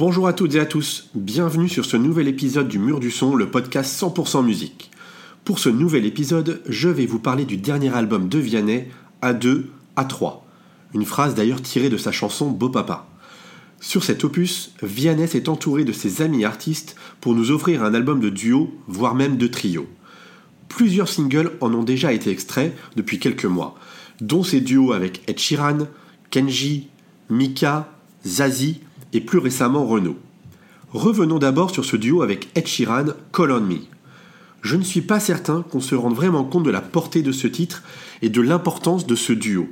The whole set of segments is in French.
Bonjour à toutes et à tous, bienvenue sur ce nouvel épisode du Mur du Son, le podcast 100% musique. Pour ce nouvel épisode, je vais vous parler du dernier album de Vianney, A2, A3. Une phrase d'ailleurs tirée de sa chanson Beau Papa. Sur cet opus, Vianney s'est entouré de ses amis artistes pour nous offrir un album de duo, voire même de trio. Plusieurs singles en ont déjà été extraits depuis quelques mois, dont ses duos avec Ed Sheeran, Kenji, Mika, Zazie et plus récemment Renault. Revenons d'abord sur ce duo avec Ed Sheeran, Call on Me. Je ne suis pas certain qu'on se rende vraiment compte de la portée de ce titre et de l'importance de ce duo.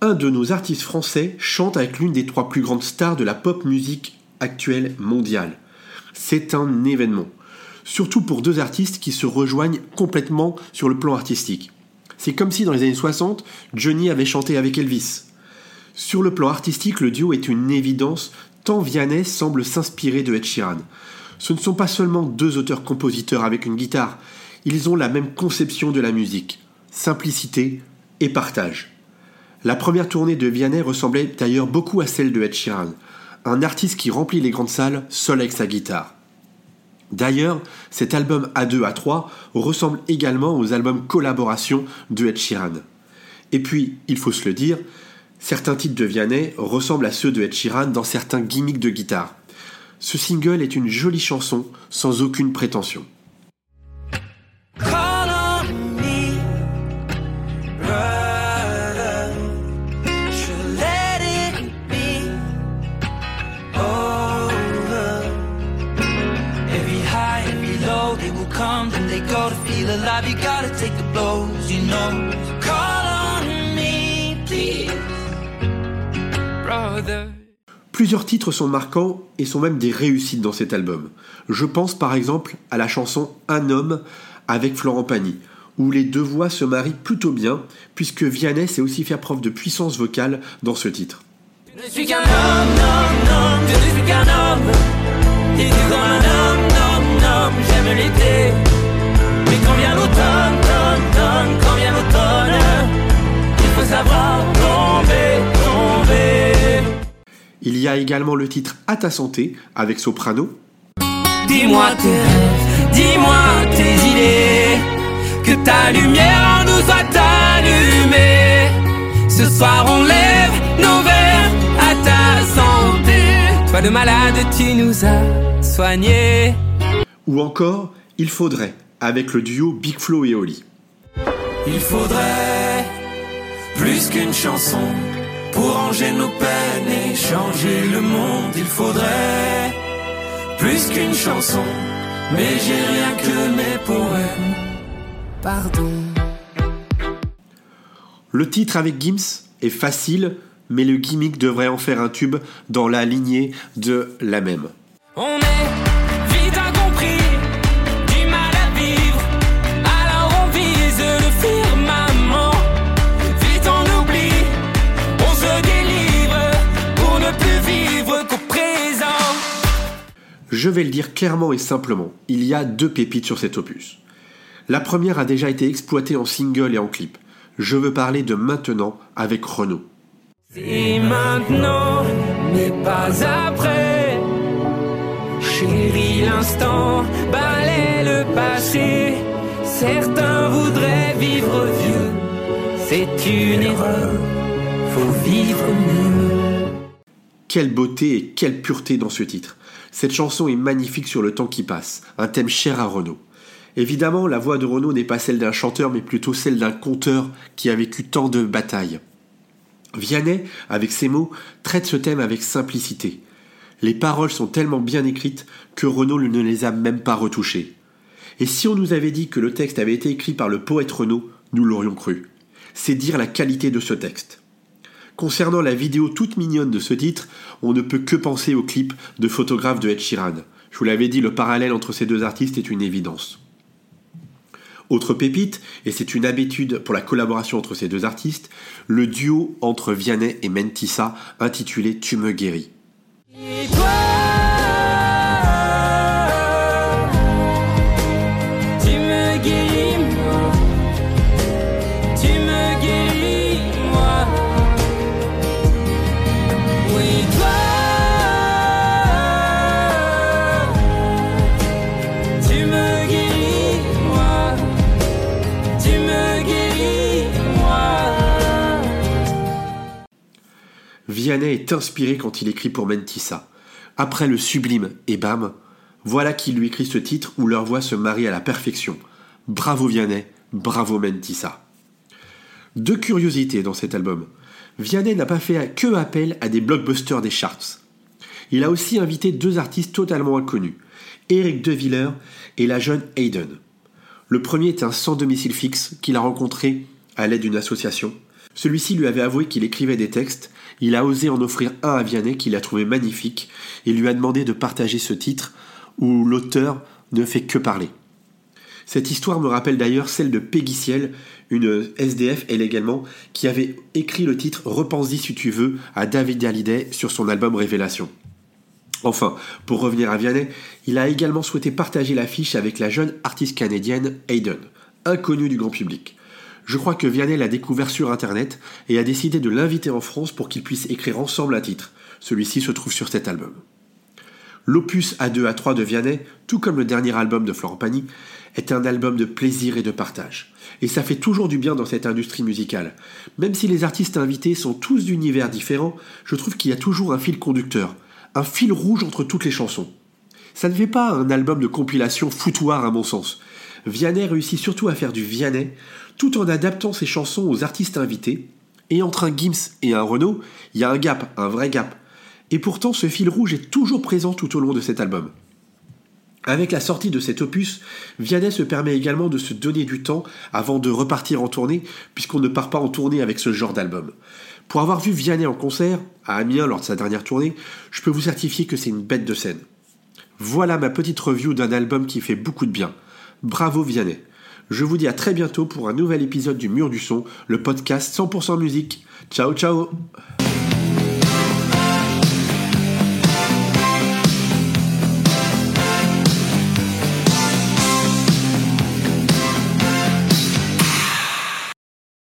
Un de nos artistes français chante avec l'une des trois plus grandes stars de la pop musique actuelle mondiale. C'est un événement. Surtout pour deux artistes qui se rejoignent complètement sur le plan artistique. C'est comme si dans les années 60, Johnny avait chanté avec Elvis. Sur le plan artistique, le duo est une évidence tant Vianney semble s'inspirer de Ed Sheeran. Ce ne sont pas seulement deux auteurs-compositeurs avec une guitare, ils ont la même conception de la musique, simplicité et partage. La première tournée de Vianney ressemblait d'ailleurs beaucoup à celle de Ed Sheeran, un artiste qui remplit les grandes salles seul avec sa guitare. D'ailleurs, cet album A2 A3 ressemble également aux albums collaboration de Ed Sheeran. Et puis, il faut se le dire, Certains titres de Vianney ressemblent à ceux de Ed Sheeran dans certains gimmicks de guitare. Ce single est une jolie chanson sans aucune prétention. Plusieurs titres sont marquants et sont même des réussites dans cet album. Je pense par exemple à la chanson Un homme avec Florent Pagny, où les deux voix se marient plutôt bien, puisque Vianney sait aussi faire preuve de puissance vocale dans ce titre. Je suis qu'un homme, homme, je ne suis qu'un homme, et comme un homme, homme, homme, j'aime l'été. Mais quand vient l'automne, quand vient l'automne, il faut savoir tomber, tomber. Il y a également le titre À ta santé avec Soprano. Dis-moi tes rêves, dis-moi tes idées, que ta lumière nous soit allumée. Ce soir on lève nos verres à ta santé. Toi le malade, tu nous as soignés. Ou encore Il faudrait avec le duo Big Flo et Oli. Il faudrait plus qu'une chanson pour ranger nos peines et changer le monde, il faudrait plus qu'une chanson. Mais j'ai rien que mes poèmes. Pardon. Le titre avec Gims est facile, mais le gimmick devrait en faire un tube dans la lignée de la même. On est Je vais le dire clairement et simplement, il y a deux pépites sur cet opus. La première a déjà été exploitée en single et en clip. Je veux parler de Maintenant avec Renault. C'est maintenant, mais pas après. Chérie, l'instant, balaie le passé. Certains voudraient vivre vieux. C'est une erreur, faut vivre mieux. Quelle beauté et quelle pureté dans ce titre. Cette chanson est magnifique sur le temps qui passe, un thème cher à Renaud. Évidemment, la voix de Renaud n'est pas celle d'un chanteur, mais plutôt celle d'un conteur qui a vécu tant de batailles. Vianney, avec ses mots, traite ce thème avec simplicité. Les paroles sont tellement bien écrites que Renaud ne les a même pas retouchées. Et si on nous avait dit que le texte avait été écrit par le poète Renaud, nous l'aurions cru. C'est dire la qualité de ce texte. Concernant la vidéo toute mignonne de ce titre, on ne peut que penser au clip de photographe de Ed Sheeran. Je vous l'avais dit, le parallèle entre ces deux artistes est une évidence. Autre pépite, et c'est une habitude pour la collaboration entre ces deux artistes, le duo entre Vianney et Mentissa intitulé Tu me guéris. Vianney est inspiré quand il écrit pour Mentissa. Après le sublime et bam, voilà qui lui écrit ce titre où leur voix se marie à la perfection. Bravo Vianney, bravo Mentissa. Deux curiosités dans cet album. Vianney n'a pas fait que appel à des blockbusters des charts. Il a aussi invité deux artistes totalement inconnus, Eric DeViller et la jeune Hayden. Le premier est un sans domicile fixe qu'il a rencontré à l'aide d'une association. Celui-ci lui avait avoué qu'il écrivait des textes, il a osé en offrir un à Vianney qu'il a trouvé magnifique et lui a demandé de partager ce titre où l'auteur ne fait que parler. Cette histoire me rappelle d'ailleurs celle de Peggy Ciel, une SDF elle également, qui avait écrit le titre Repense-y si tu veux à David Hallyday sur son album Révélation. Enfin, pour revenir à Vianney, il a également souhaité partager l'affiche avec la jeune artiste canadienne Hayden, inconnue du grand public. Je crois que Vianney l'a découvert sur internet et a décidé de l'inviter en France pour qu'ils puissent écrire ensemble un titre. Celui-ci se trouve sur cet album. L'opus A2 A3 de Vianney, tout comme le dernier album de Florent Pagny, est un album de plaisir et de partage. Et ça fait toujours du bien dans cette industrie musicale. Même si les artistes invités sont tous d'univers différents, je trouve qu'il y a toujours un fil conducteur, un fil rouge entre toutes les chansons. Ça ne fait pas un album de compilation foutoir à mon sens. Vianney réussit surtout à faire du Vianney, tout en adaptant ses chansons aux artistes invités. Et entre un Gims et un Renault, il y a un gap, un vrai gap. Et pourtant, ce fil rouge est toujours présent tout au long de cet album. Avec la sortie de cet opus, Vianney se permet également de se donner du temps avant de repartir en tournée, puisqu'on ne part pas en tournée avec ce genre d'album. Pour avoir vu Vianney en concert, à Amiens lors de sa dernière tournée, je peux vous certifier que c'est une bête de scène. Voilà ma petite review d'un album qui fait beaucoup de bien. Bravo Vianney. Je vous dis à très bientôt pour un nouvel épisode du Mur du Son, le podcast 100% musique. Ciao ciao